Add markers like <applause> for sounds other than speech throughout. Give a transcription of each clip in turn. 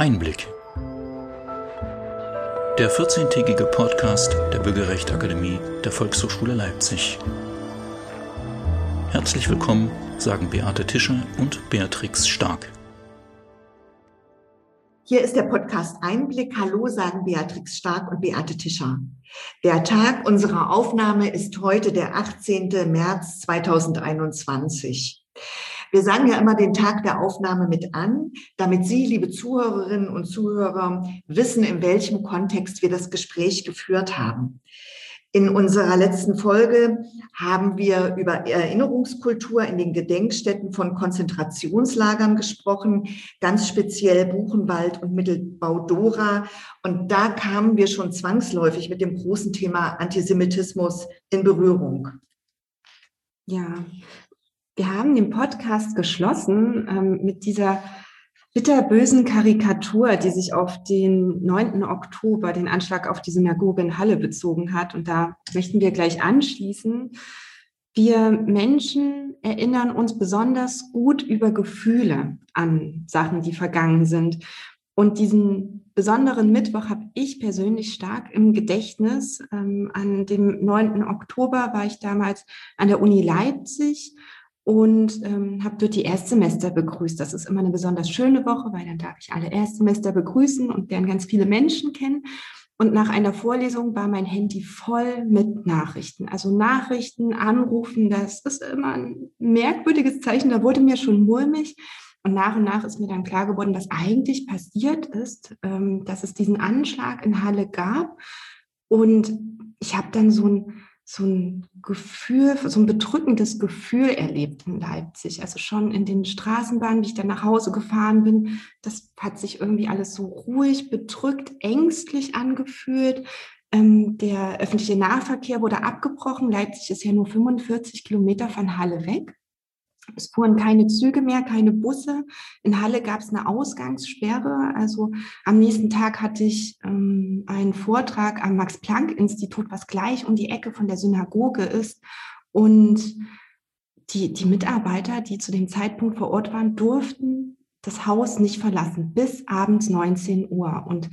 Einblick. Der 14-tägige Podcast der Bürgerrechtsakademie der Volkshochschule Leipzig. Herzlich willkommen, sagen Beate Tischer und Beatrix Stark. Hier ist der Podcast Einblick. Hallo, sagen Beatrix Stark und Beate Tischer. Der Tag unserer Aufnahme ist heute der 18. März 2021. Wir sagen ja immer den Tag der Aufnahme mit an, damit Sie, liebe Zuhörerinnen und Zuhörer, wissen, in welchem Kontext wir das Gespräch geführt haben. In unserer letzten Folge haben wir über Erinnerungskultur in den Gedenkstätten von Konzentrationslagern gesprochen, ganz speziell Buchenwald und Mittelbau Dora. Und da kamen wir schon zwangsläufig mit dem großen Thema Antisemitismus in Berührung. Ja, wir haben den Podcast geschlossen ähm, mit dieser bitterbösen Karikatur, die sich auf den 9. Oktober, den Anschlag auf die Synagoge in Halle bezogen hat. Und da möchten wir gleich anschließen. Wir Menschen erinnern uns besonders gut über Gefühle an Sachen, die vergangen sind. Und diesen besonderen Mittwoch habe ich persönlich stark im Gedächtnis. Ähm, an dem 9. Oktober war ich damals an der Uni Leipzig und ähm, habe dort die Erstsemester begrüßt. Das ist immer eine besonders schöne Woche, weil dann darf ich alle Erstsemester begrüßen und lernen ganz viele Menschen kennen. Und nach einer Vorlesung war mein Handy voll mit Nachrichten. Also Nachrichten, Anrufen, das ist immer ein merkwürdiges Zeichen. Da wurde mir schon mulmig. Und nach und nach ist mir dann klar geworden, was eigentlich passiert ist, ähm, dass es diesen Anschlag in Halle gab. Und ich habe dann so ein so ein Gefühl, so ein bedrückendes Gefühl erlebt in Leipzig. Also schon in den Straßenbahnen, wie ich dann nach Hause gefahren bin, das hat sich irgendwie alles so ruhig, bedrückt, ängstlich angefühlt. Ähm, der öffentliche Nahverkehr wurde abgebrochen. Leipzig ist ja nur 45 Kilometer von Halle weg. Es fuhren keine Züge mehr, keine Busse. In Halle gab es eine Ausgangssperre. Also am nächsten Tag hatte ich ähm, einen Vortrag am Max-Planck-Institut, was gleich um die Ecke von der Synagoge ist. Und die, die Mitarbeiter, die zu dem Zeitpunkt vor Ort waren, durften das Haus nicht verlassen bis abends 19 Uhr. Und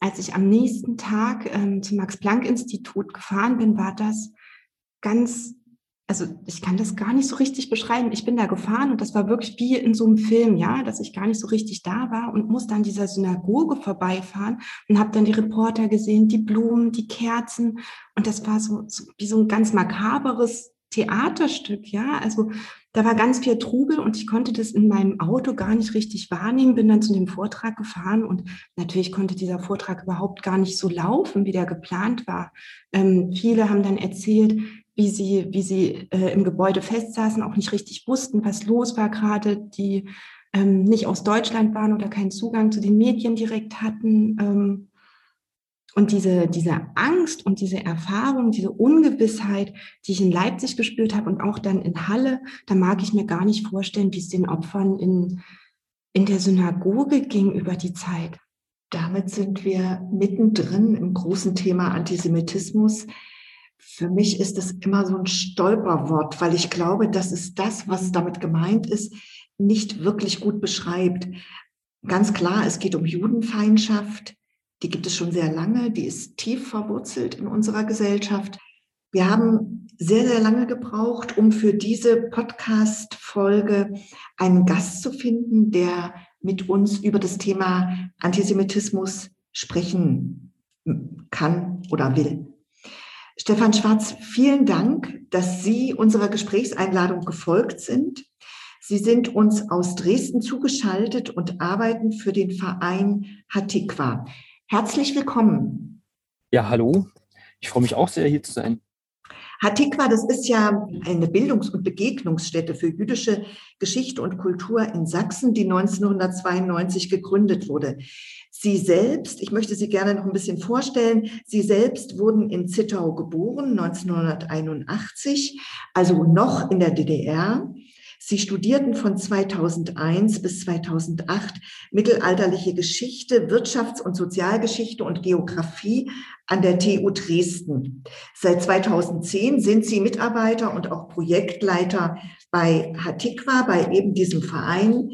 als ich am nächsten Tag ähm, zum Max-Planck-Institut gefahren bin, war das ganz also ich kann das gar nicht so richtig beschreiben. Ich bin da gefahren und das war wirklich wie in so einem Film, ja, dass ich gar nicht so richtig da war und musste an dieser Synagoge vorbeifahren und habe dann die Reporter gesehen, die Blumen, die Kerzen und das war so, so wie so ein ganz makaberes Theaterstück, ja. Also da war ganz viel Trubel und ich konnte das in meinem Auto gar nicht richtig wahrnehmen, bin dann zu dem Vortrag gefahren und natürlich konnte dieser Vortrag überhaupt gar nicht so laufen, wie der geplant war. Ähm, viele haben dann erzählt, wie sie, wie sie äh, im Gebäude festsaßen, auch nicht richtig wussten, was los war gerade, die ähm, nicht aus Deutschland waren oder keinen Zugang zu den Medien direkt hatten. Ähm, und diese, diese Angst und diese Erfahrung, diese Ungewissheit, die ich in Leipzig gespürt habe und auch dann in Halle, da mag ich mir gar nicht vorstellen, wie es den Opfern in, in der Synagoge ging über die Zeit. Damit sind wir mittendrin im großen Thema Antisemitismus. Für mich ist es immer so ein Stolperwort, weil ich glaube, dass es das, was damit gemeint ist, nicht wirklich gut beschreibt. Ganz klar, es geht um Judenfeindschaft. Die gibt es schon sehr lange. Die ist tief verwurzelt in unserer Gesellschaft. Wir haben sehr, sehr lange gebraucht, um für diese Podcast-Folge einen Gast zu finden, der mit uns über das Thema Antisemitismus sprechen kann oder will. Stefan Schwarz, vielen Dank, dass Sie unserer Gesprächseinladung gefolgt sind. Sie sind uns aus Dresden zugeschaltet und arbeiten für den Verein Hatikwa. Herzlich willkommen. Ja, hallo. Ich freue mich auch sehr, hier zu sein. Hatikwa, das ist ja eine Bildungs- und Begegnungsstätte für jüdische Geschichte und Kultur in Sachsen, die 1992 gegründet wurde. Sie selbst, ich möchte Sie gerne noch ein bisschen vorstellen, Sie selbst wurden in Zittau geboren, 1981, also noch in der DDR. Sie studierten von 2001 bis 2008 mittelalterliche Geschichte, Wirtschafts- und Sozialgeschichte und Geografie an der TU Dresden. Seit 2010 sind Sie Mitarbeiter und auch Projektleiter bei Hatikwa, bei eben diesem Verein.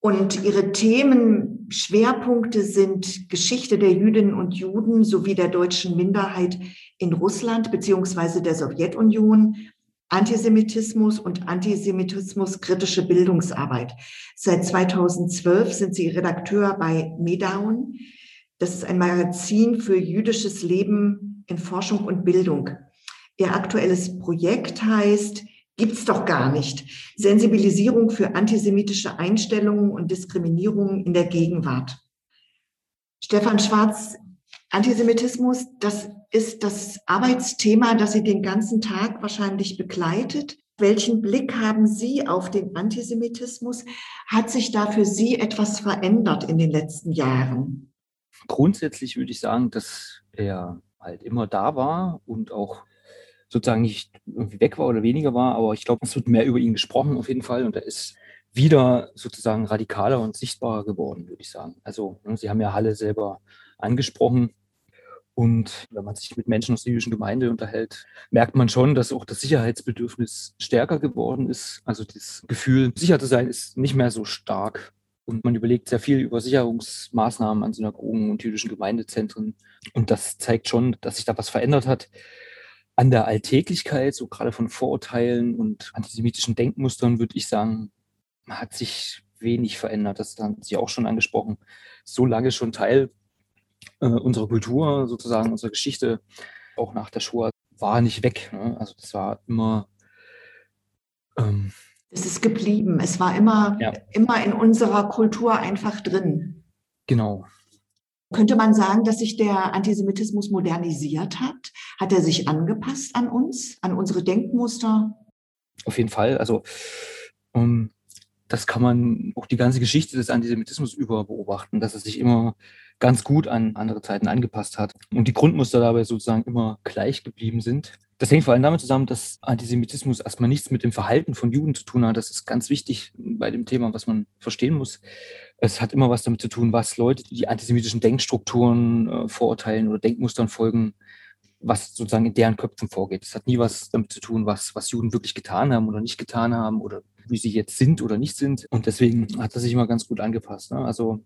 Und ihre Themenschwerpunkte sind Geschichte der Jüdinnen und Juden sowie der deutschen Minderheit in Russland beziehungsweise der Sowjetunion, Antisemitismus und Antisemitismus kritische Bildungsarbeit. Seit 2012 sind sie Redakteur bei Medaun. Das ist ein Magazin für jüdisches Leben in Forschung und Bildung. Ihr aktuelles Projekt heißt Gibt's doch gar nicht. Sensibilisierung für antisemitische Einstellungen und Diskriminierung in der Gegenwart. Stefan Schwarz, Antisemitismus, das ist das Arbeitsthema, das Sie den ganzen Tag wahrscheinlich begleitet. Welchen Blick haben Sie auf den Antisemitismus? Hat sich da für Sie etwas verändert in den letzten Jahren? Grundsätzlich würde ich sagen, dass er halt immer da war und auch sozusagen nicht irgendwie weg war oder weniger war, aber ich glaube, es wird mehr über ihn gesprochen auf jeden Fall und er ist wieder sozusagen radikaler und sichtbarer geworden, würde ich sagen. Also ne, Sie haben ja Halle selber angesprochen und wenn man sich mit Menschen aus der jüdischen Gemeinde unterhält, merkt man schon, dass auch das Sicherheitsbedürfnis stärker geworden ist. Also das Gefühl, sicher zu sein, ist nicht mehr so stark. Und man überlegt sehr viel über Sicherungsmaßnahmen an Synagogen und jüdischen Gemeindezentren. Und das zeigt schon, dass sich da was verändert hat an der Alltäglichkeit, so gerade von Vorurteilen und antisemitischen Denkmustern, würde ich sagen, hat sich wenig verändert. Das haben Sie auch schon angesprochen. So lange schon Teil äh, unserer Kultur, sozusagen unserer Geschichte, auch nach der Shoah, war nicht weg. Ne? Also das war immer. Ähm, es ist geblieben. Es war immer, ja. immer in unserer Kultur einfach drin. Genau. Könnte man sagen, dass sich der Antisemitismus modernisiert hat? Hat er sich angepasst an uns, an unsere Denkmuster? Auf jeden Fall. Also um, das kann man auch die ganze Geschichte des Antisemitismus über beobachten, dass er sich immer ganz gut an andere Zeiten angepasst hat und die Grundmuster dabei sozusagen immer gleich geblieben sind. Das hängt vor allem damit zusammen, dass Antisemitismus erstmal nichts mit dem Verhalten von Juden zu tun hat. Das ist ganz wichtig bei dem Thema, was man verstehen muss. Es hat immer was damit zu tun, was Leute, die antisemitischen Denkstrukturen, äh, Vorurteilen oder Denkmustern folgen, was sozusagen in deren Köpfen vorgeht. Es hat nie was damit zu tun, was, was Juden wirklich getan haben oder nicht getan haben oder wie sie jetzt sind oder nicht sind. Und deswegen hat das sich immer ganz gut angepasst. Ne? Also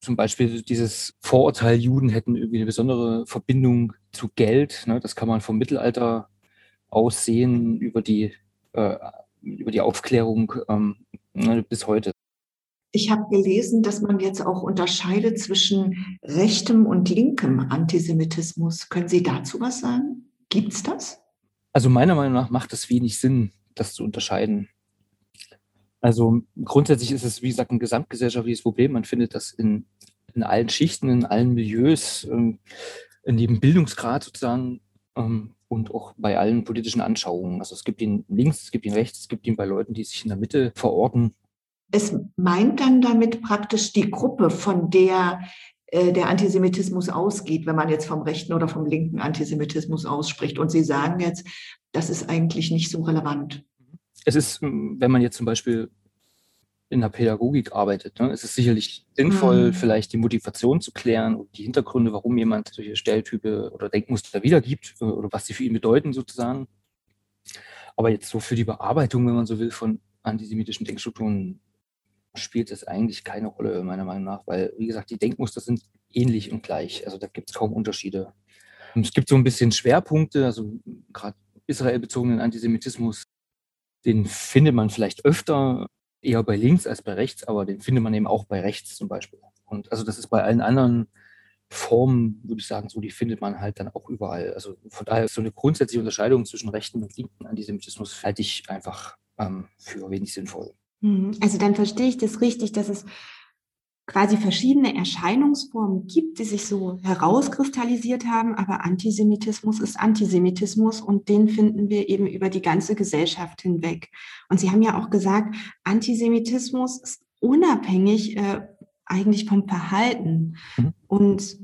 zum Beispiel dieses Vorurteil, Juden hätten irgendwie eine besondere Verbindung zu Geld. Ne? Das kann man vom Mittelalter aussehen über die, äh, über die Aufklärung ähm, ne, bis heute. Ich habe gelesen, dass man jetzt auch unterscheidet zwischen rechtem und linkem Antisemitismus. Können Sie dazu was sagen? Gibt es das? Also meiner Meinung nach macht es wenig Sinn, das zu unterscheiden. Also grundsätzlich ist es, wie gesagt, ein gesamtgesellschaftliches Problem. Man findet das in, in allen Schichten, in allen Milieus, ähm, in jedem Bildungsgrad sozusagen ähm, und auch bei allen politischen Anschauungen. Also es gibt ihn links, es gibt ihn rechts, es gibt ihn bei Leuten, die sich in der Mitte verorten. Es meint dann damit praktisch die Gruppe, von der äh, der Antisemitismus ausgeht, wenn man jetzt vom rechten oder vom linken Antisemitismus ausspricht. Und Sie sagen jetzt, das ist eigentlich nicht so relevant es ist, wenn man jetzt zum Beispiel in der Pädagogik arbeitet, ne, ist es sicherlich sinnvoll, mhm. vielleicht die Motivation zu klären und die Hintergründe, warum jemand solche Stelltype oder Denkmuster wiedergibt äh, oder was sie für ihn bedeuten sozusagen. Aber jetzt so für die Bearbeitung, wenn man so will, von antisemitischen Denkstrukturen spielt es eigentlich keine Rolle, meiner Meinung nach, weil, wie gesagt, die Denkmuster sind ähnlich und gleich. Also da gibt es kaum Unterschiede. Und es gibt so ein bisschen Schwerpunkte, also gerade israelbezogenen Antisemitismus den findet man vielleicht öfter eher bei links als bei rechts, aber den findet man eben auch bei rechts zum Beispiel. Und also das ist bei allen anderen Formen, würde ich sagen, so, die findet man halt dann auch überall. Also von daher ist so eine grundsätzliche Unterscheidung zwischen rechten und linken Antisemitismus halte ich einfach ähm, für wenig sinnvoll. Mhm. Also dann verstehe ich das richtig, dass es quasi verschiedene Erscheinungsformen gibt, die sich so herauskristallisiert haben, aber Antisemitismus ist Antisemitismus und den finden wir eben über die ganze Gesellschaft hinweg. Und Sie haben ja auch gesagt, Antisemitismus ist unabhängig äh, eigentlich vom Verhalten. Mhm. Und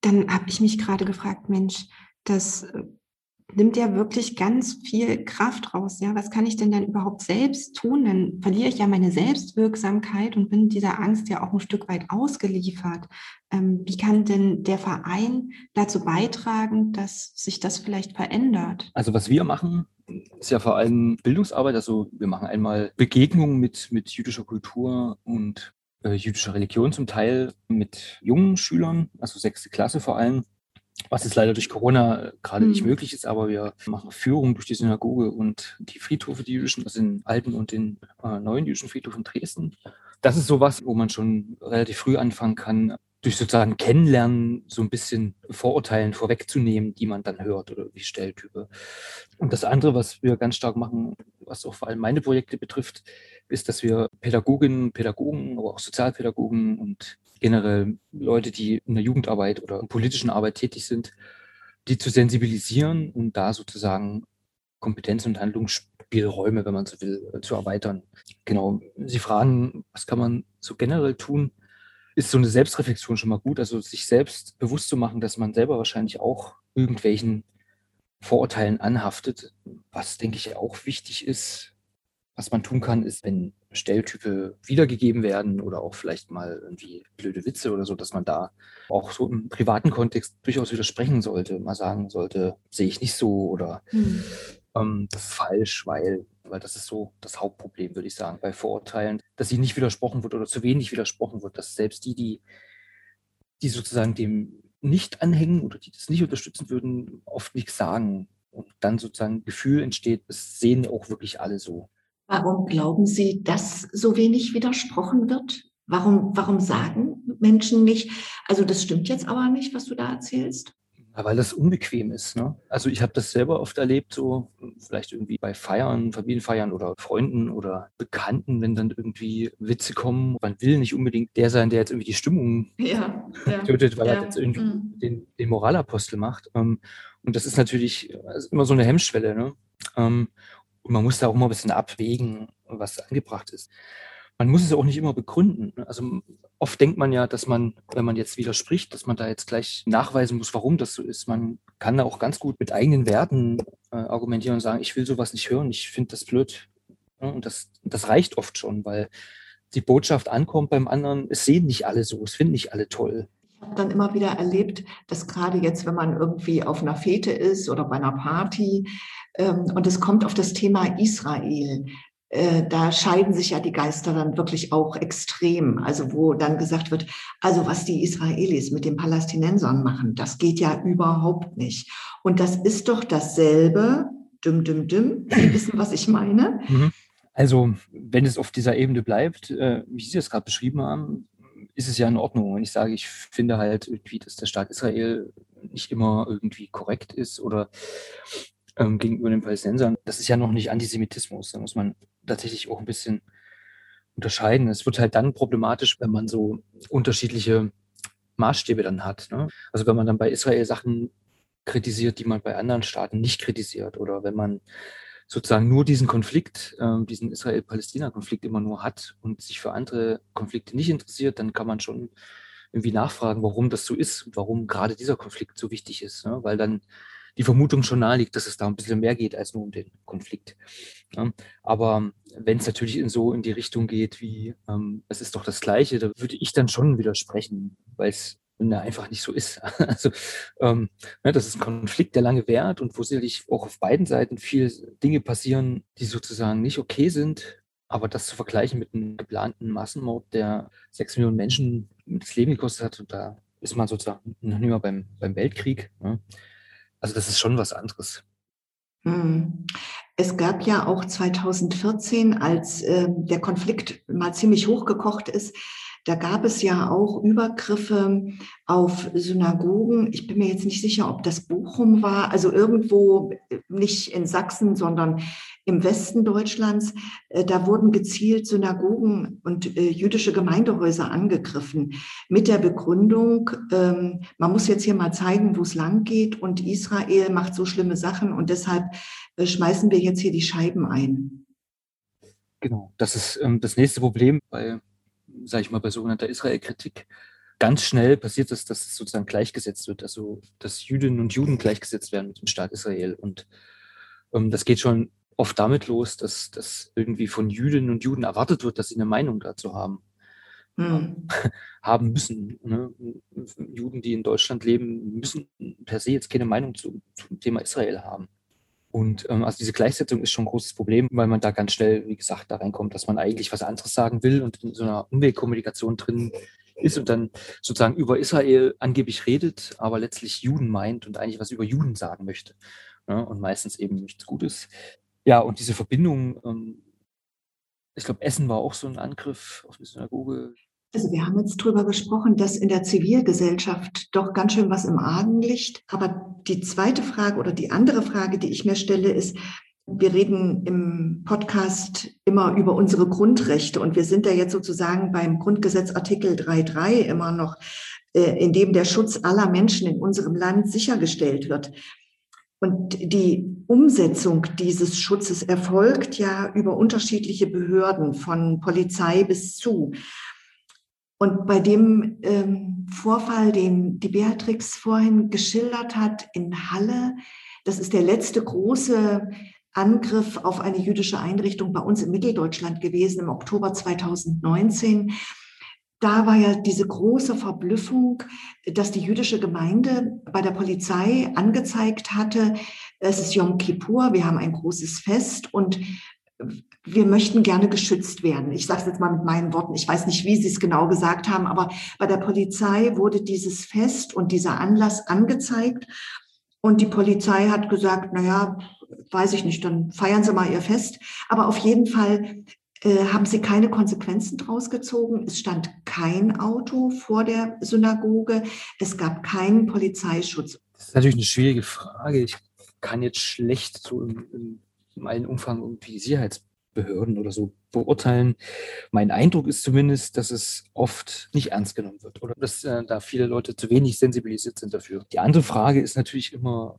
dann habe ich mich gerade gefragt, Mensch, das äh, nimmt ja wirklich ganz viel Kraft raus. Ja, was kann ich denn dann überhaupt selbst tun? Dann verliere ich ja meine Selbstwirksamkeit und bin dieser Angst ja auch ein Stück weit ausgeliefert. Ähm, wie kann denn der Verein dazu beitragen, dass sich das vielleicht verändert? Also was wir machen, ist ja vor allem Bildungsarbeit. Also wir machen einmal Begegnungen mit, mit jüdischer Kultur und äh, jüdischer Religion zum Teil mit jungen Schülern, also sechste Klasse vor allem was jetzt leider durch Corona äh, gerade mhm. nicht hm. möglich ist, aber wir machen Führungen durch die Synagoge und die Friedhofe, die jüdischen, also den alten und den äh, neuen jüdischen Friedhof in Dresden. Das ist sowas, wo man schon relativ früh anfangen kann, durch sozusagen Kennenlernen so ein bisschen Vorurteilen vorwegzunehmen, die man dann hört oder wie Stelltype. Und das andere, was wir ganz stark machen, was auch vor allem meine Projekte betrifft, ist, dass wir Pädagoginnen, Pädagogen, aber auch Sozialpädagogen und generell Leute, die in der Jugendarbeit oder in politischen Arbeit tätig sind, die zu sensibilisieren und da sozusagen Kompetenz- und Handlungsspielräume, wenn man so will, zu erweitern. Genau. Sie fragen, was kann man so generell tun? Ist so eine Selbstreflexion schon mal gut, also sich selbst bewusst zu machen, dass man selber wahrscheinlich auch irgendwelchen Vorurteilen anhaftet, was denke ich auch wichtig ist, was man tun kann, ist, wenn Stelltype wiedergegeben werden oder auch vielleicht mal irgendwie blöde Witze oder so, dass man da auch so im privaten Kontext durchaus widersprechen sollte, mal sagen sollte, sehe ich nicht so oder hm. ähm, das ist falsch, weil, weil das ist so das Hauptproblem, würde ich sagen, bei Vorurteilen, dass sie nicht widersprochen wird oder zu wenig widersprochen wird, dass selbst die, die, die sozusagen dem nicht anhängen oder die das nicht unterstützen würden, oft nichts sagen. Und dann sozusagen ein Gefühl entsteht, es sehen auch wirklich alle so. Warum glauben Sie, dass so wenig widersprochen wird? Warum, warum sagen Menschen nicht, also das stimmt jetzt aber nicht, was du da erzählst? Ja, weil das unbequem ist. Ne? Also ich habe das selber oft erlebt, so vielleicht irgendwie bei Feiern, Familienfeiern oder Freunden oder Bekannten, wenn dann irgendwie Witze kommen. Man will nicht unbedingt der sein, der jetzt irgendwie die Stimmung ja, ja, tötet, weil er jetzt irgendwie mhm. den, den, Moralapostel macht. Ähm, und das ist natürlich ist immer so eine Hemmschwelle. Ne? Und man muss da auch immer ein bisschen abwägen, was angebracht ist. Man muss es auch nicht immer begründen. Ne? Also oft denkt man ja, dass man, wenn man jetzt widerspricht, dass man da jetzt gleich nachweisen muss, warum das so ist. Man kann da auch ganz gut mit eigenen Werten äh, argumentieren und sagen, ich will sowas nicht hören, ich finde das blöd. Ja, und das, das reicht oft schon, weil die Botschaft ankommt beim anderen, es sehen nicht alle so, es finden nicht alle toll habe dann immer wieder erlebt, dass gerade jetzt, wenn man irgendwie auf einer Fete ist oder bei einer Party ähm, und es kommt auf das Thema Israel, äh, da scheiden sich ja die Geister dann wirklich auch extrem. Also wo dann gesagt wird, also was die Israelis mit den Palästinensern machen, das geht ja überhaupt nicht. Und das ist doch dasselbe, düm, düm, düm, <clears throat> Sie wissen, was ich meine. Mhm. Also wenn es auf dieser Ebene bleibt, äh, wie Sie es gerade beschrieben haben, ist es ja in Ordnung. Wenn ich sage, ich finde halt irgendwie, dass der Staat Israel nicht immer irgendwie korrekt ist oder ähm, gegenüber den Palästinensern, das ist ja noch nicht Antisemitismus. Da muss man tatsächlich auch ein bisschen unterscheiden. Es wird halt dann problematisch, wenn man so unterschiedliche Maßstäbe dann hat. Ne? Also wenn man dann bei Israel Sachen kritisiert, die man bei anderen Staaten nicht kritisiert oder wenn man sozusagen nur diesen Konflikt, äh, diesen Israel-Palästina-Konflikt immer nur hat und sich für andere Konflikte nicht interessiert, dann kann man schon irgendwie nachfragen, warum das so ist und warum gerade dieser Konflikt so wichtig ist, ne? weil dann die Vermutung schon nahe liegt, dass es da ein bisschen mehr geht als nur um den Konflikt. Ja? Aber wenn es natürlich in so in die Richtung geht, wie ähm, es ist doch das Gleiche, da würde ich dann schon widersprechen, weil es ne, einfach nicht so ist. <laughs> Also ähm, ne, das ist ein Konflikt, der lange währt und wo sicherlich auch auf beiden Seiten viele Dinge passieren, die sozusagen nicht okay sind. Aber das zu vergleichen mit einem geplanten Massenmord, der sechs Millionen Menschen das Leben gekostet hat, und da ist man sozusagen noch nicht mal beim, beim Weltkrieg. Ne? Also das ist schon was anderes. Hm. Es gab ja auch 2014, als äh, der Konflikt mal ziemlich hochgekocht ist, da gab es ja auch Übergriffe auf Synagogen. Ich bin mir jetzt nicht sicher, ob das Bochum war, also irgendwo nicht in Sachsen, sondern im Westen Deutschlands. Äh, da wurden gezielt Synagogen und äh, jüdische Gemeindehäuser angegriffen mit der Begründung, ähm, man muss jetzt hier mal zeigen, wo es lang geht und Israel macht so schlimme Sachen und deshalb äh, schmeißen wir jetzt hier die Scheiben ein. Genau, das ist ähm, das nächste Problem bei sage ich mal, bei sogenannter Israel-Kritik ganz schnell passiert ist, dass es sozusagen gleichgesetzt wird, also dass Jüdinnen und Juden gleichgesetzt werden mit dem Staat Israel. Und ähm, das geht schon oft damit los, dass, dass irgendwie von Jüdinnen und Juden erwartet wird, dass sie eine Meinung dazu haben. Hm. <laughs> haben müssen. Ne? Juden, die in Deutschland leben, müssen per se jetzt keine Meinung zu, zum Thema Israel haben. Und ähm, also diese Gleichsetzung ist schon ein großes Problem, weil man da ganz schnell, wie gesagt, da reinkommt, dass man eigentlich was anderes sagen will und in so einer Umweltkommunikation drin ist und dann sozusagen über Israel angeblich redet, aber letztlich Juden meint und eigentlich was über Juden sagen möchte. Ja, und meistens eben nichts Gutes. Ja, und diese Verbindung, ähm, ich glaube, Essen war auch so ein Angriff auf eine Synagoge. Also wir haben jetzt drüber gesprochen, dass in der Zivilgesellschaft doch ganz schön was im Argen liegt. Aber die zweite Frage oder die andere Frage, die ich mir stelle, ist, wir reden im Podcast immer über unsere Grundrechte und wir sind da jetzt sozusagen beim Grundgesetz Artikel 3.3 immer noch, äh, in dem der Schutz aller Menschen in unserem Land sichergestellt wird. Und die Umsetzung dieses Schutzes erfolgt ja über unterschiedliche Behörden, von Polizei bis zu. Und bei dem ähm, Vorfall, den die Beatrix vorhin geschildert hat in Halle, das ist der letzte große Angriff auf eine jüdische Einrichtung bei uns in Mitteldeutschland gewesen im Oktober 2019. Da war ja diese große Verblüffung, dass die jüdische Gemeinde bei der Polizei angezeigt hatte, es ist Yom Kippur, wir haben ein großes Fest und wir möchten gerne geschützt werden. Ich sage es jetzt mal mit meinen Worten. Ich weiß nicht, wie Sie es genau gesagt haben, aber bei der Polizei wurde dieses Fest und dieser Anlass angezeigt. Und die Polizei hat gesagt, na ja, weiß ich nicht, dann feiern Sie mal Ihr Fest. Aber auf jeden Fall äh, haben sie keine Konsequenzen draus gezogen. Es stand kein Auto vor der Synagoge. Es gab keinen Polizeischutz. Das ist natürlich eine schwierige Frage. Ich kann jetzt schlecht so im, im allen Umfang irgendwie Sicherheitsbehörden oder so beurteilen. Mein Eindruck ist zumindest, dass es oft nicht ernst genommen wird oder dass äh, da viele Leute zu wenig sensibilisiert sind dafür. Die andere Frage ist natürlich immer,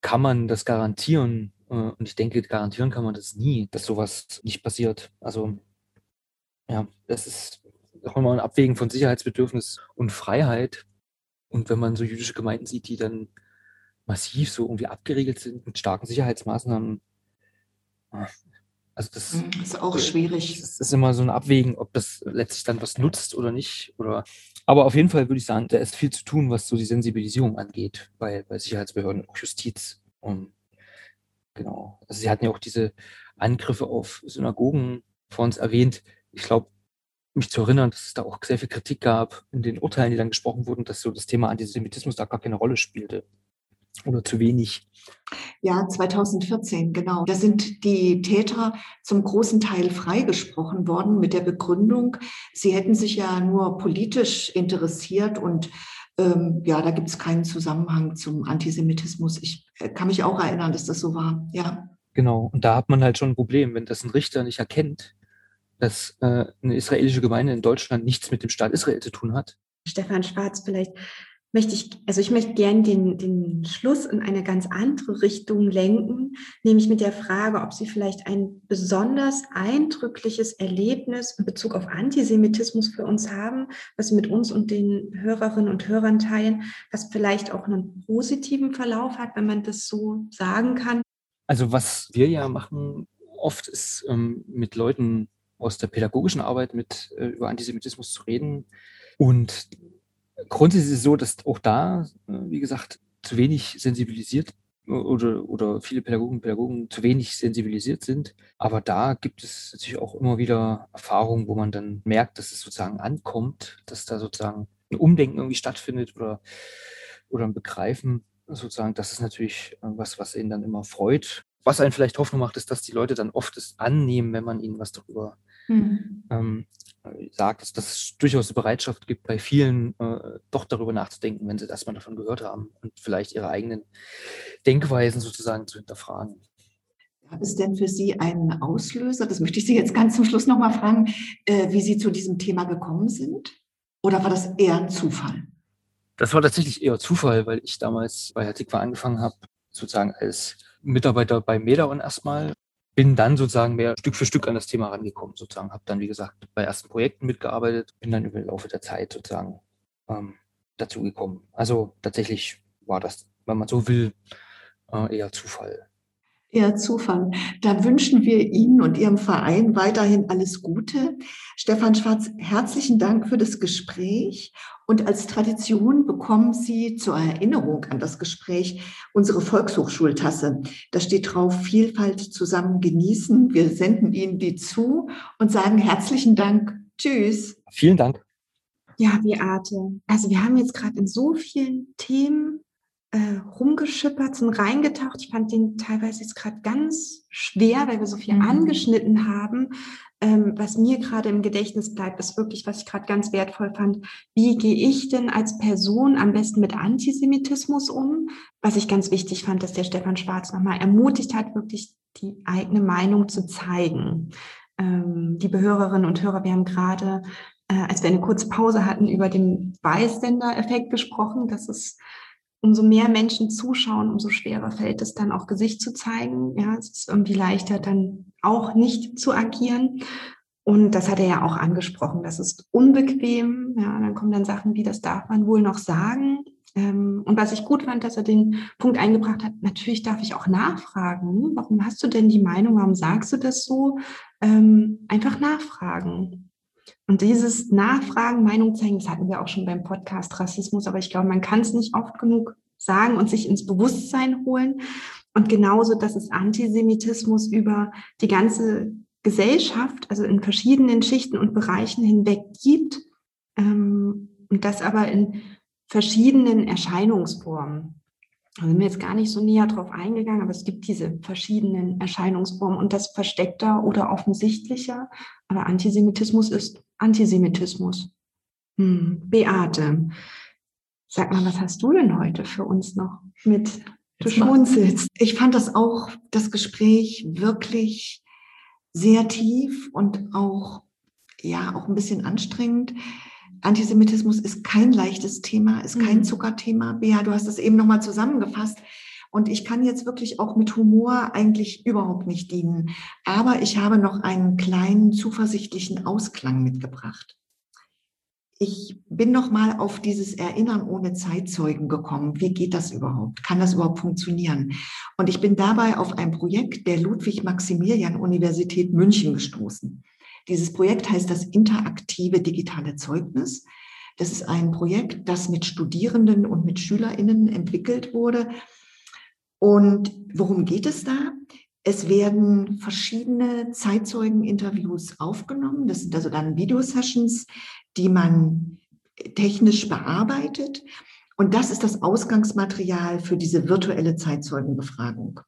kann man das garantieren? Äh, und ich denke, garantieren kann man das nie, dass sowas nicht passiert. Also ja, das ist auch immer ein Abwägen von Sicherheitsbedürfnis und Freiheit. Und wenn man so jüdische Gemeinden sieht, die dann massiv so irgendwie abgeriegelt sind mit starken Sicherheitsmaßnahmen, also das hm, ist auch schwierig. Es ist immer so ein Abwägen, ob das letztlich dann was nutzt oder nicht. Oder, aber auf jeden Fall würde ich sagen, da ist viel zu tun, was so die Sensibilisierung angeht bei, bei Sicherheitsbehörden, auch Justiz. Und genau. Also sie hatten ja auch diese Angriffe auf Synagogen vor uns erwähnt. Ich glaube, mich zu erinnern, dass es da auch sehr viel Kritik gab in den Urteilen, die dann gesprochen wurden, dass so das Thema Antisemitismus da gar keine Rolle spielte oder zu wenig. Ja, 2014, genau. Da sind die Täter zum großen Teil freigesprochen worden mit der Begründung, sie hätten sich ja nur politisch interessiert und ähm, ja, da gibt es keinen Zusammenhang zum Antisemitismus. Ich äh, kann mich auch erinnern, dass das so war, ja. Genau, und da hat man halt schon ein Problem, wenn das ein Richter nicht erkennt, dass äh, eine israelische Gemeinde in Deutschland nichts mit dem Staat Israel zu tun hat. Stefan Schwarz, vielleicht möchte ich, also ich möchte gern den, den Schluss in eine ganz andere Richtung lenken, nämlich mit der Frage, ob Sie vielleicht ein besonders eindrückliches Erlebnis in Bezug auf Antisemitismus für uns haben, was Sie mit uns und den Hörerinnen und Hörern teilen, was vielleicht auch einen positiven Verlauf hat, wenn man das so sagen kann. Also was wir ja machen oft ist ähm, mit Leuten aus der pädagogischen Arbeit mit äh, über Antisemitismus zu reden und grundsätzlich ist es so, dass auch da, äh, wie gesagt, zu wenig sensibilisiert oder, oder viele Pädagogen und Pädagogen zu wenig sensibilisiert sind. Aber da gibt es natürlich auch immer wieder Erfahrungen, wo man dann merkt, dass es sozusagen ankommt, dass da sozusagen ein Umdenken irgendwie stattfindet oder, oder ein Begreifen sozusagen. Das ist natürlich äh, was, was ihnen dann immer freut. Was einen vielleicht Hoffnung macht, ist, dass die Leute dann oft es annehmen, wenn man ihnen was darüber mhm. ähm, sagt, dass, dass es durchaus eine Bereitschaft gibt, bei vielen äh, doch darüber nachzudenken, wenn sie das mal davon gehört haben und vielleicht ihre eigenen Denkweisen sozusagen zu hinterfragen. Gab es denn für Sie einen Auslöser? Das möchte ich Sie jetzt ganz zum Schluss nochmal fragen, äh, wie Sie zu diesem Thema gekommen sind? Oder war das eher ein Zufall? Das war tatsächlich eher Zufall, weil ich damals bei Herr Tikva angefangen habe, sozusagen als Mitarbeiter bei Medaon erstmal bin dann sozusagen mehr Stück für Stück an das Thema rangekommen, sozusagen. Habe dann, wie gesagt, bei ersten Projekten mitgearbeitet, bin dann über den Laufe der Zeit sozusagen ähm, dazu gekommen. Also tatsächlich war das, wenn man so will, äh, eher Zufall. Ja, Zufall. Da wünschen wir Ihnen und Ihrem Verein weiterhin alles Gute. Stefan Schwarz, herzlichen Dank für das Gespräch. Und als Tradition bekommen Sie zur Erinnerung an das Gespräch unsere Volkshochschultasse. Da steht drauf, Vielfalt zusammen genießen. Wir senden Ihnen die zu und sagen herzlichen Dank. Tschüss. Vielen Dank. Ja, Beate. Also wir haben jetzt gerade in so vielen Themen äh, rumgeschippert, sind reingetaucht. Ich fand den teilweise jetzt gerade ganz schwer, weil wir so viel mhm. angeschnitten haben. Ähm, was mir gerade im Gedächtnis bleibt, ist wirklich, was ich gerade ganz wertvoll fand. Wie gehe ich denn als Person am besten mit Antisemitismus um? Was ich ganz wichtig fand, dass der Stefan Schwarz nochmal ermutigt hat, wirklich die eigene Meinung zu zeigen. Ähm, liebe Hörerinnen und Hörer, wir haben gerade, äh, als wir eine kurze Pause hatten, über den Weißsender-Effekt gesprochen. Das ist umso mehr Menschen zuschauen, umso schwerer fällt es dann auch Gesicht zu zeigen. Ja, es ist irgendwie leichter dann auch nicht zu agieren. Und das hat er ja auch angesprochen. Das ist unbequem. Ja, dann kommen dann Sachen wie, das darf man wohl noch sagen. Ähm, und was ich gut fand, dass er den Punkt eingebracht hat, natürlich darf ich auch nachfragen. Warum hast du denn die Meinung? Warum sagst du das so? Ähm, einfach nachfragen. Und dieses Nachfragen, Meinung zeigen, das hatten wir auch schon beim Podcast Rassismus, aber ich glaube, man kann es nicht oft genug sagen und sich ins Bewusstsein holen. Und genauso, dass es Antisemitismus über die ganze Gesellschaft, also in verschiedenen Schichten und Bereichen hinweg gibt ähm, und das aber in verschiedenen Erscheinungsformen. Da sind wir jetzt gar nicht so näher drauf eingegangen, aber es gibt diese verschiedenen Erscheinungsformen und das versteckter oder offensichtlicher. Aber Antisemitismus ist Antisemitismus. Hm. Beate, sag mal, was hast du denn heute für uns noch mit? Du schmunzelst. <laughs> Ich fand das auch, das Gespräch wirklich sehr tief und auch, ja, auch ein bisschen anstrengend. Antisemitismus ist kein leichtes Thema, ist kein mhm. Zuckerthema. Bea, du hast es eben nochmal zusammengefasst. Und ich kann jetzt wirklich auch mit Humor eigentlich überhaupt nicht dienen. Aber ich habe noch einen kleinen zuversichtlichen Ausklang mitgebracht. Ich bin noch mal auf dieses Erinnern ohne Zeitzeugen gekommen. Wie geht das überhaupt? Kann das überhaupt funktionieren? Und ich bin dabei auf ein Projekt der Ludwig-Maximilian-Universität München gestoßen. Dieses Projekt heißt das interaktive digitale Zeugnis. Das ist ein Projekt, das mit Studierenden und mit SchülerInnen entwickelt wurde und worum geht es da? Es werden verschiedene Zeitzeugeninterviews aufgenommen. Das sind also dann Videosessions, die man technisch bearbeitet. Und das ist das Ausgangsmaterial für diese virtuelle Zeitzeugenbefragung.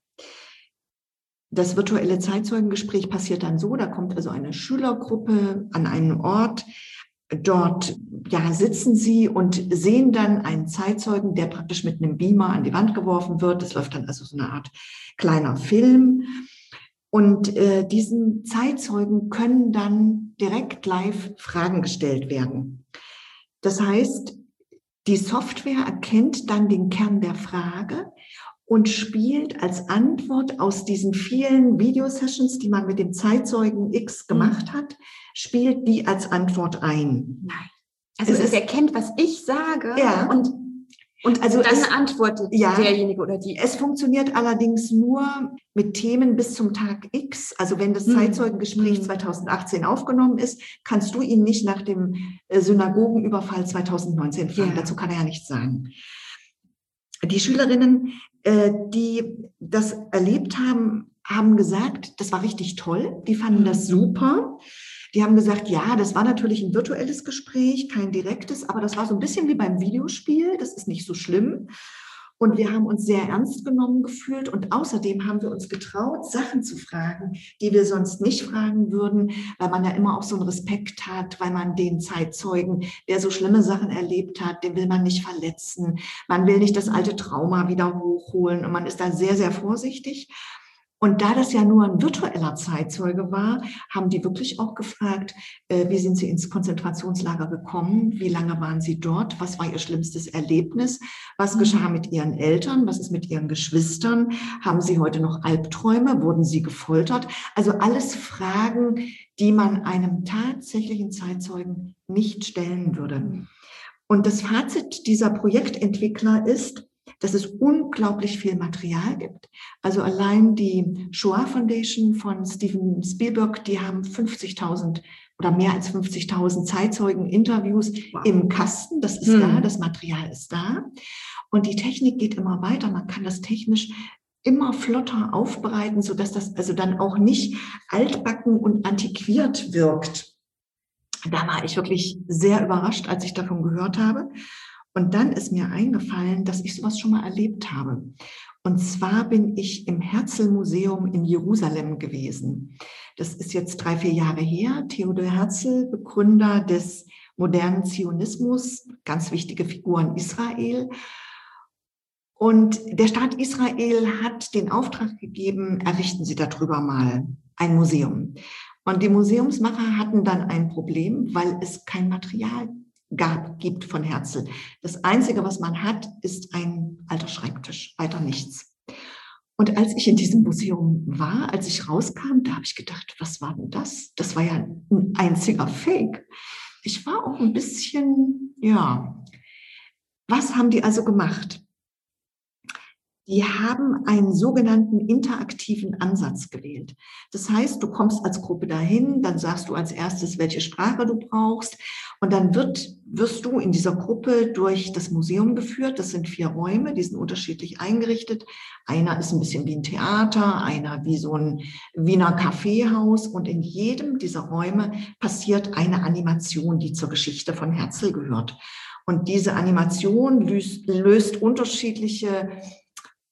Das virtuelle Zeitzeugengespräch passiert dann so, da kommt also eine Schülergruppe an einen Ort, Dort ja, sitzen sie und sehen dann einen Zeitzeugen, der praktisch mit einem Beamer an die Wand geworfen wird. Das läuft dann also so eine Art kleiner Film. Und äh, diesen Zeitzeugen können dann direkt live Fragen gestellt werden. Das heißt, die Software erkennt dann den Kern der Frage und spielt als Antwort aus diesen vielen Videosessions, die man mit dem Zeitzeugen X gemacht hat, spielt die als Antwort ein. Nein. Also es, es erkennt, was ich sage ja. und und also dann es, antwortet ja, derjenige oder die. Es funktioniert allerdings nur mit Themen bis zum Tag X. Also wenn das hm. Zeitzeugengespräch hm. 2018 aufgenommen ist, kannst du ihn nicht nach dem äh, Synagogenüberfall 2019 fragen. Ja. Dazu kann er ja nichts sagen. Die Schülerinnen, äh, die das erlebt haben, haben gesagt, das war richtig toll. Die fanden das super. Die haben gesagt, ja, das war natürlich ein virtuelles Gespräch, kein direktes, aber das war so ein bisschen wie beim Videospiel. Das ist nicht so schlimm. Und wir haben uns sehr ernst genommen gefühlt und außerdem haben wir uns getraut, Sachen zu fragen, die wir sonst nicht fragen würden, weil man ja immer auch so einen Respekt hat, weil man den Zeitzeugen, der so schlimme Sachen erlebt hat, den will man nicht verletzen. Man will nicht das alte Trauma wieder hochholen und man ist da sehr, sehr vorsichtig. Und da das ja nur ein virtueller Zeitzeuge war, haben die wirklich auch gefragt, äh, wie sind Sie ins Konzentrationslager gekommen? Wie lange waren Sie dort? Was war Ihr schlimmstes Erlebnis? Was geschah mit Ihren Eltern? Was ist mit Ihren Geschwistern? Haben Sie heute noch Albträume? Wurden Sie gefoltert? Also alles Fragen, die man einem tatsächlichen Zeitzeugen nicht stellen würde. Und das Fazit dieser Projektentwickler ist, dass es unglaublich viel Material gibt. Also allein die Shoah Foundation von Steven Spielberg, die haben 50.000 oder mehr als 50.000 Zeitzeugen-Interviews wow. im Kasten. Das ist hm. da, das Material ist da. Und die Technik geht immer weiter. Man kann das technisch immer flotter aufbereiten, so dass das also dann auch nicht altbacken und antiquiert wirkt. Da war ich wirklich sehr überrascht, als ich davon gehört habe. Und dann ist mir eingefallen, dass ich sowas schon mal erlebt habe. Und zwar bin ich im Herzl-Museum in Jerusalem gewesen. Das ist jetzt drei, vier Jahre her. Theodor Herzl, Begründer des modernen Zionismus, ganz wichtige Figur in Israel. Und der Staat Israel hat den Auftrag gegeben, errichten Sie darüber mal ein Museum. Und die Museumsmacher hatten dann ein Problem, weil es kein Material gab, gibt von Herzl. Das Einzige, was man hat, ist ein alter Schreibtisch, weiter nichts. Und als ich in diesem Museum war, als ich rauskam, da habe ich gedacht, was war denn das? Das war ja ein einziger Fake. Ich war auch ein bisschen, ja, was haben die also gemacht? Die haben einen sogenannten interaktiven Ansatz gewählt. Das heißt, du kommst als Gruppe dahin, dann sagst du als erstes, welche Sprache du brauchst und dann wird, wirst du in dieser Gruppe durch das Museum geführt. Das sind vier Räume, die sind unterschiedlich eingerichtet. Einer ist ein bisschen wie ein Theater, einer wie so ein Wiener Kaffeehaus und in jedem dieser Räume passiert eine Animation, die zur Geschichte von Herzl gehört. Und diese Animation löst, löst unterschiedliche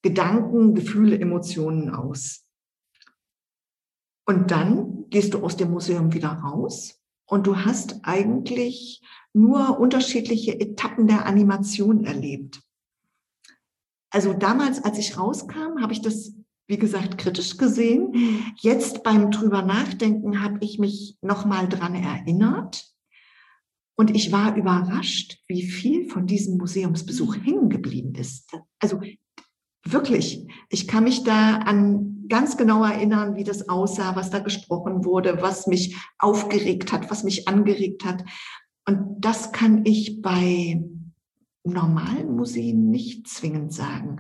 Gedanken, Gefühle, Emotionen aus. Und dann gehst du aus dem Museum wieder raus und du hast eigentlich nur unterschiedliche Etappen der Animation erlebt. Also damals, als ich rauskam, habe ich das, wie gesagt, kritisch gesehen. Jetzt beim drüber nachdenken habe ich mich nochmal dran erinnert. Und ich war überrascht, wie viel von diesem Museumsbesuch hängen geblieben ist. Also Wirklich. Ich kann mich da an ganz genau erinnern, wie das aussah, was da gesprochen wurde, was mich aufgeregt hat, was mich angeregt hat. Und das kann ich bei normalen Museen nicht zwingend sagen.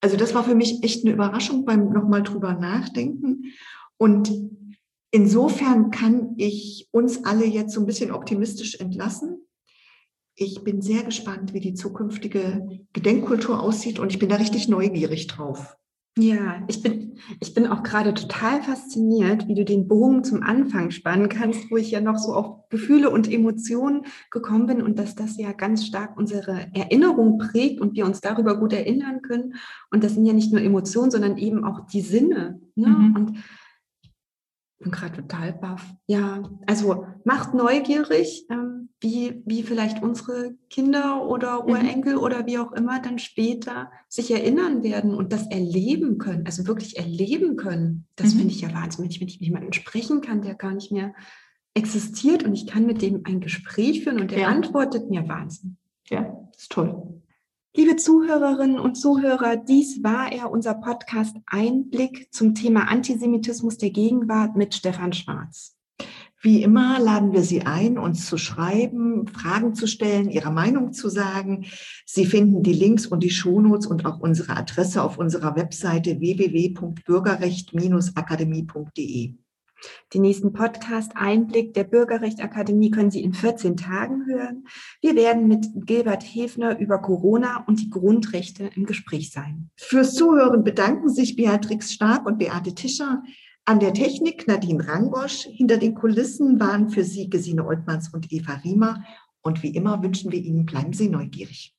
Also das war für mich echt eine Überraschung beim nochmal drüber nachdenken. Und insofern kann ich uns alle jetzt so ein bisschen optimistisch entlassen ich bin sehr gespannt, wie die zukünftige Gedenkkultur aussieht und ich bin da richtig neugierig drauf. Ja, ich bin, ich bin auch gerade total fasziniert, wie du den Bogen zum Anfang spannen kannst, wo ich ja noch so auf Gefühle und Emotionen gekommen bin und dass das ja ganz stark unsere Erinnerung prägt und wir uns darüber gut erinnern können. Und das sind ja nicht nur Emotionen, sondern eben auch die Sinne. Ne? Mhm. Und bin gerade total baff. Ja, also macht neugierig, ähm, wie, wie vielleicht unsere Kinder oder mhm. Urenkel mhm. oder wie auch immer dann später sich erinnern werden und das erleben können, also wirklich erleben können. Das mhm. finde ich ja wahnsinnig, wenn ich mit jemandem sprechen kann, der gar nicht mehr existiert und ich kann mit dem ein Gespräch führen und der ja. antwortet mir Wahnsinn. Ja, ist toll. Liebe Zuhörerinnen und Zuhörer, dies war er, unser Podcast Einblick zum Thema Antisemitismus der Gegenwart mit Stefan Schwarz. Wie immer laden wir Sie ein, uns zu schreiben, Fragen zu stellen, Ihre Meinung zu sagen. Sie finden die Links und die Shownotes und auch unsere Adresse auf unserer Webseite www.bürgerrecht-akademie.de. Den nächsten Podcast Einblick der Bürgerrechtsakademie können Sie in 14 Tagen hören. Wir werden mit Gilbert Hefner über Corona und die Grundrechte im Gespräch sein. Fürs Zuhören bedanken sich Beatrix Stark und Beate Tischer. An der Technik Nadine Rangosch. Hinter den Kulissen waren für Sie Gesine Oltmanns und Eva Riemer. Und wie immer wünschen wir Ihnen, bleiben Sie neugierig.